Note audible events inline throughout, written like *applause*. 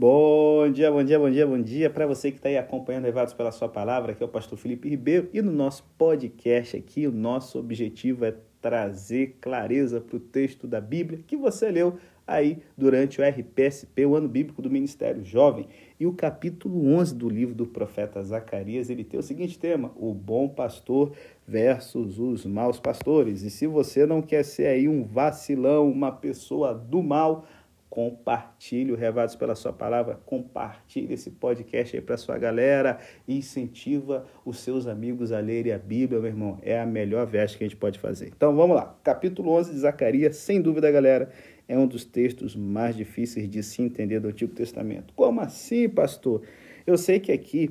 Bom dia, bom dia, bom dia, bom dia para você que está aí acompanhando Levados pela Sua Palavra, aqui é o pastor Felipe Ribeiro e no nosso podcast aqui o nosso objetivo é trazer clareza para o texto da Bíblia que você leu aí durante o RPSP, o ano bíblico do Ministério Jovem. E o capítulo 11 do livro do profeta Zacarias, ele tem o seguinte tema: o bom pastor versus os maus pastores. E se você não quer ser aí um vacilão, uma pessoa do mal, compartilhe o Revados pela sua palavra, compartilhe esse podcast aí para sua galera e incentiva os seus amigos a lerem a Bíblia, meu irmão. É a melhor veste que a gente pode fazer. Então vamos lá. Capítulo 11 de Zacarias, sem dúvida, galera, é um dos textos mais difíceis de se entender do Antigo Testamento. Como assim, pastor? Eu sei que aqui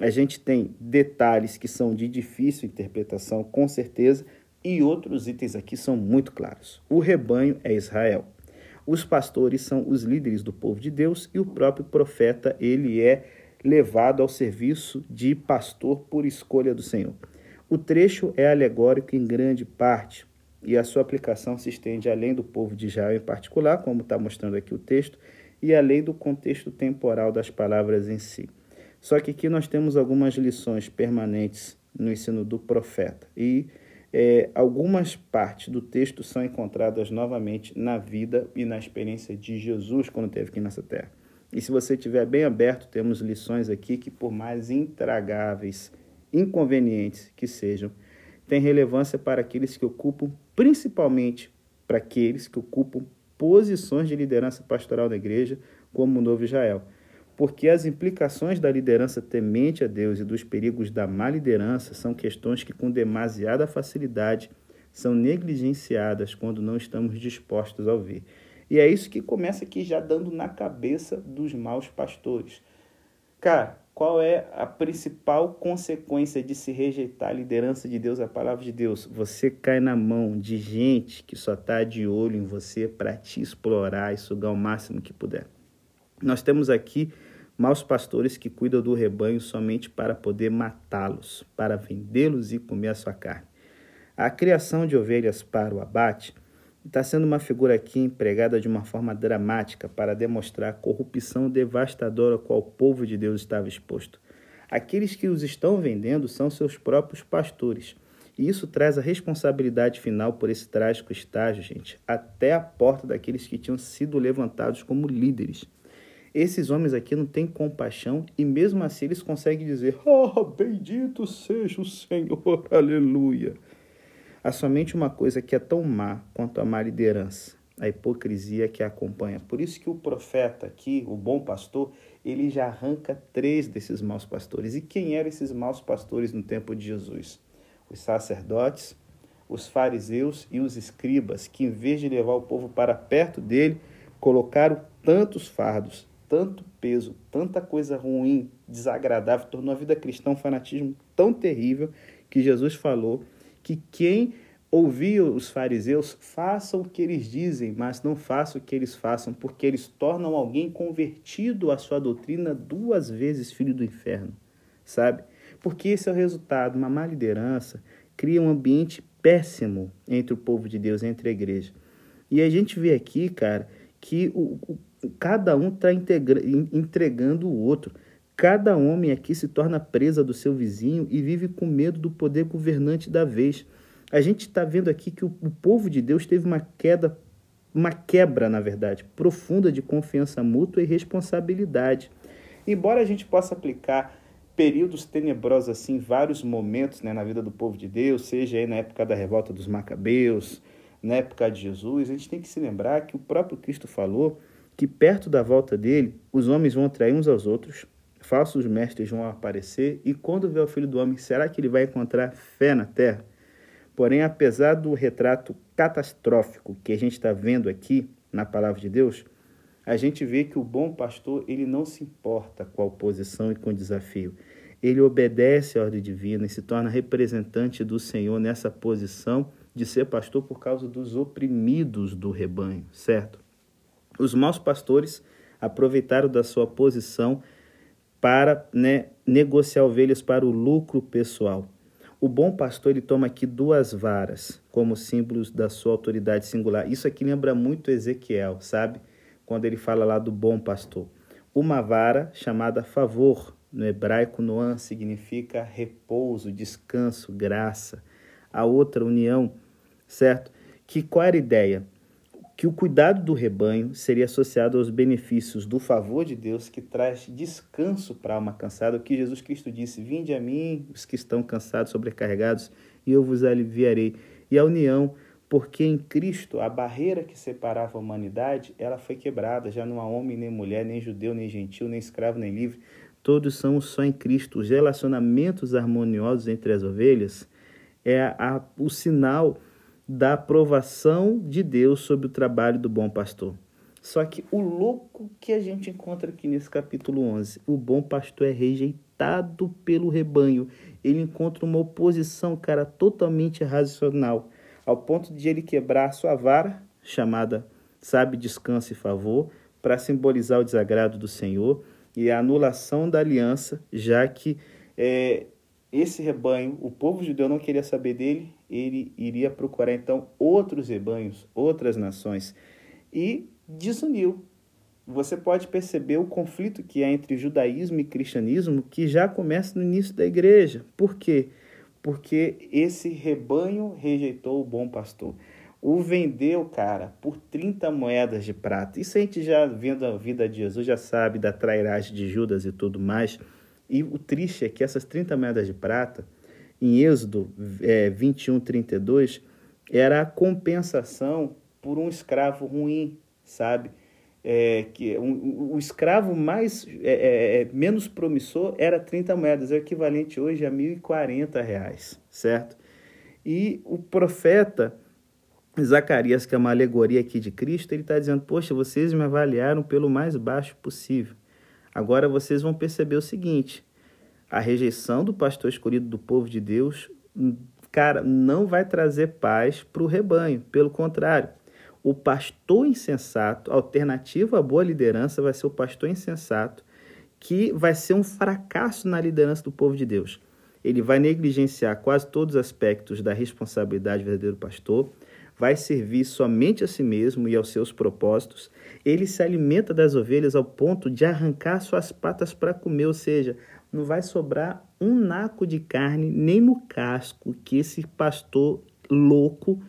a gente tem detalhes que são de difícil interpretação, com certeza, e outros itens aqui são muito claros. O rebanho é Israel. Os pastores são os líderes do povo de Deus e o próprio profeta, ele é levado ao serviço de pastor por escolha do Senhor. O trecho é alegórico em grande parte e a sua aplicação se estende além do povo de Israel em particular, como está mostrando aqui o texto, e além do contexto temporal das palavras em si. Só que aqui nós temos algumas lições permanentes no ensino do profeta e é, algumas partes do texto são encontradas novamente na vida e na experiência de Jesus quando esteve aqui nessa terra. E se você estiver bem aberto, temos lições aqui que, por mais intragáveis, inconvenientes que sejam, têm relevância para aqueles que ocupam, principalmente para aqueles que ocupam posições de liderança pastoral da igreja, como o Novo Israel porque as implicações da liderança temente a Deus e dos perigos da má liderança são questões que, com demasiada facilidade, são negligenciadas quando não estamos dispostos a ouvir. E é isso que começa aqui já dando na cabeça dos maus pastores. Cara, qual é a principal consequência de se rejeitar a liderança de Deus, a palavra de Deus? Você cai na mão de gente que só está de olho em você para te explorar e sugar o máximo que puder. Nós temos aqui maus pastores que cuidam do rebanho somente para poder matá-los, para vendê-los e comer a sua carne. A criação de ovelhas para o abate está sendo uma figura aqui empregada de uma forma dramática para demonstrar a corrupção devastadora a qual o povo de Deus estava exposto. Aqueles que os estão vendendo são seus próprios pastores. E isso traz a responsabilidade final por esse trágico estágio, gente, até a porta daqueles que tinham sido levantados como líderes. Esses homens aqui não têm compaixão e mesmo assim eles conseguem dizer: Oh, bendito seja o Senhor, *laughs* aleluia. Há somente uma coisa que é tão má quanto a má liderança, a hipocrisia que a acompanha. Por isso que o profeta aqui, o bom pastor, ele já arranca três desses maus pastores. E quem eram esses maus pastores no tempo de Jesus? Os sacerdotes, os fariseus e os escribas, que em vez de levar o povo para perto dele, colocaram tantos fardos tanto peso, tanta coisa ruim, desagradável, tornou a vida cristã um fanatismo tão terrível que Jesus falou que quem ouvia os fariseus, façam o que eles dizem, mas não façam o que eles façam, porque eles tornam alguém convertido à sua doutrina duas vezes filho do inferno, sabe? Porque esse é o resultado, uma má liderança cria um ambiente péssimo entre o povo de Deus, entre a igreja. E a gente vê aqui, cara, que o, o cada um está entregando o outro. Cada homem aqui se torna presa do seu vizinho e vive com medo do poder governante da vez. A gente está vendo aqui que o, o povo de Deus teve uma queda, uma quebra, na verdade, profunda de confiança mútua e responsabilidade. Embora a gente possa aplicar períodos tenebrosos assim, vários momentos né, na vida do povo de Deus, seja aí na época da revolta dos macabeus, na época de Jesus, a gente tem que se lembrar que o próprio Cristo falou que perto da volta dele os homens vão atrair uns aos outros, falsos mestres vão aparecer, e quando vê o filho do homem, será que ele vai encontrar fé na terra? Porém, apesar do retrato catastrófico que a gente está vendo aqui na palavra de Deus, a gente vê que o bom pastor ele não se importa com a oposição e com o desafio. Ele obedece à ordem divina e se torna representante do Senhor nessa posição de ser pastor por causa dos oprimidos do rebanho, certo? Os maus pastores aproveitaram da sua posição para né, negociar ovelhas para o lucro pessoal. O bom pastor ele toma aqui duas varas como símbolos da sua autoridade singular. Isso aqui lembra muito Ezequiel, sabe? Quando ele fala lá do bom pastor. uma vara chamada favor. No hebraico, Noan significa repouso, descanso, graça. A outra, união, certo? Que qual era a ideia? Que o cuidado do rebanho seria associado aos benefícios do favor de Deus que traz descanso para a alma cansada. O que Jesus Cristo disse: Vinde a mim, os que estão cansados, sobrecarregados, e eu vos aliviarei. E a união porque em Cristo a barreira que separava a humanidade, ela foi quebrada, já não há homem nem mulher, nem judeu, nem gentil, nem escravo, nem livre, todos são só em Cristo. Os relacionamentos harmoniosos entre as ovelhas é a, o sinal da aprovação de Deus sobre o trabalho do bom pastor. Só que o louco que a gente encontra aqui nesse capítulo 11, o bom pastor é rejeitado pelo rebanho. Ele encontra uma oposição, cara, totalmente irracional ao ponto de ele quebrar sua vara, chamada sabe, descanso e favor, para simbolizar o desagrado do Senhor e a anulação da aliança, já que é, esse rebanho, o povo judeu não queria saber dele, ele iria procurar então outros rebanhos, outras nações, e desuniu. Você pode perceber o conflito que há entre judaísmo e cristianismo, que já começa no início da igreja. Por quê? porque esse rebanho rejeitou o bom pastor. O vendeu, cara, por 30 moedas de prata. Isso a gente já vendo a vida de Jesus, já sabe da trairagem de Judas e tudo mais. E o triste é que essas 30 moedas de prata, em Êxodo é, 21, 32, era a compensação por um escravo ruim, sabe? é, que um, o escravo mais é, é, é menos promissor era 30 moedas, é o equivalente hoje a 1.040 reais, certo? E o profeta Zacarias, que é uma alegoria aqui de Cristo, ele está dizendo: Poxa, vocês me avaliaram pelo mais baixo possível. Agora vocês vão perceber o seguinte: a rejeição do pastor escolhido do povo de Deus, cara, não vai trazer paz para o rebanho, pelo contrário o pastor insensato, alternativa à boa liderança, vai ser o pastor insensato, que vai ser um fracasso na liderança do povo de Deus. Ele vai negligenciar quase todos os aspectos da responsabilidade do verdadeiro pastor, vai servir somente a si mesmo e aos seus propósitos. Ele se alimenta das ovelhas ao ponto de arrancar suas patas para comer, ou seja, não vai sobrar um naco de carne nem no casco que esse pastor louco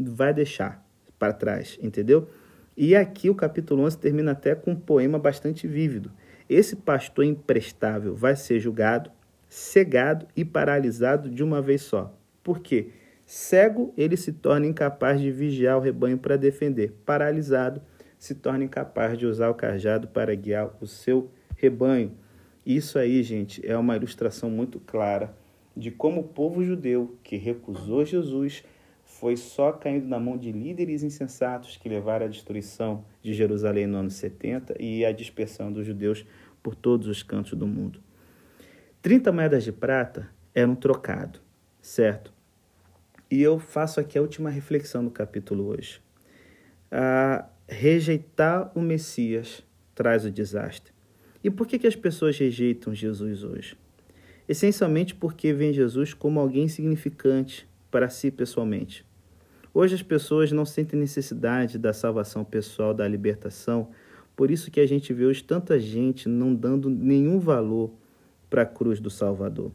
vai deixar para trás, entendeu? E aqui o capítulo 11 termina até com um poema bastante vívido. Esse pastor imprestável vai ser julgado, cegado e paralisado de uma vez só. Por quê? Cego, ele se torna incapaz de vigiar o rebanho para defender. Paralisado, se torna incapaz de usar o cajado para guiar o seu rebanho. Isso aí, gente, é uma ilustração muito clara de como o povo judeu que recusou Jesus foi só caindo na mão de líderes insensatos que levaram à destruição de Jerusalém no ano 70 e à dispersão dos judeus por todos os cantos do mundo. 30 moedas de prata eram trocado, certo? E eu faço aqui a última reflexão do capítulo hoje. A rejeitar o Messias traz o desastre. E por que, que as pessoas rejeitam Jesus hoje? Essencialmente porque veem Jesus como alguém significante para si pessoalmente. Hoje as pessoas não sentem necessidade da salvação pessoal, da libertação, por isso que a gente vê hoje tanta gente não dando nenhum valor para a cruz do Salvador.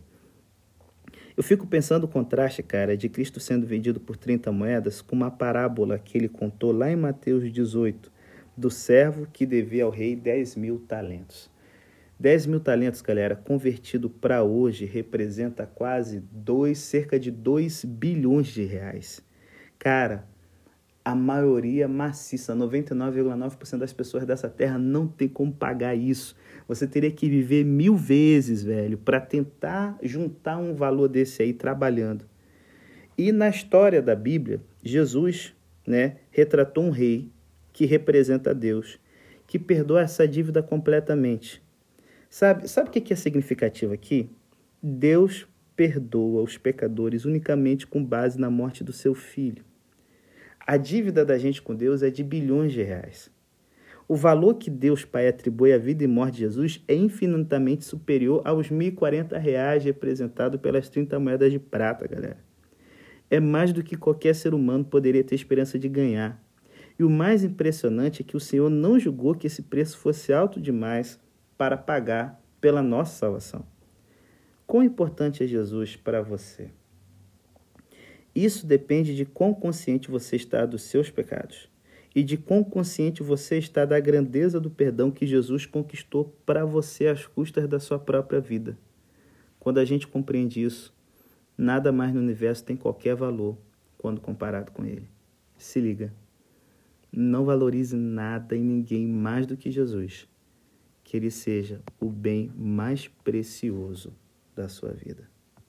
Eu fico pensando o contraste, cara, de Cristo sendo vendido por 30 moedas com uma parábola que ele contou lá em Mateus 18, do servo que devia ao rei 10 mil talentos. 10 mil talentos, galera, convertido para hoje, representa quase dois, cerca de 2 bilhões de reais. Cara, a maioria maciça, 99,9% das pessoas dessa terra não tem como pagar isso. Você teria que viver mil vezes, velho, para tentar juntar um valor desse aí trabalhando. E na história da Bíblia, Jesus, né, retratou um rei que representa Deus, que perdoa essa dívida completamente. Sabe, sabe o que é significativo aqui? Deus perdoa os pecadores unicamente com base na morte do seu filho. A dívida da gente com Deus é de bilhões de reais. O valor que Deus Pai atribui à vida e morte de Jesus é infinitamente superior aos 1.040 reais representados pelas 30 moedas de prata, galera. É mais do que qualquer ser humano poderia ter esperança de ganhar. E o mais impressionante é que o Senhor não julgou que esse preço fosse alto demais para pagar pela nossa salvação. Quão importante é Jesus para você? Isso depende de quão consciente você está dos seus pecados e de quão consciente você está da grandeza do perdão que Jesus conquistou para você às custas da sua própria vida. Quando a gente compreende isso, nada mais no universo tem qualquer valor quando comparado com ele. Se liga. Não valorize nada e ninguém mais do que Jesus. Que ele seja o bem mais precioso da sua vida.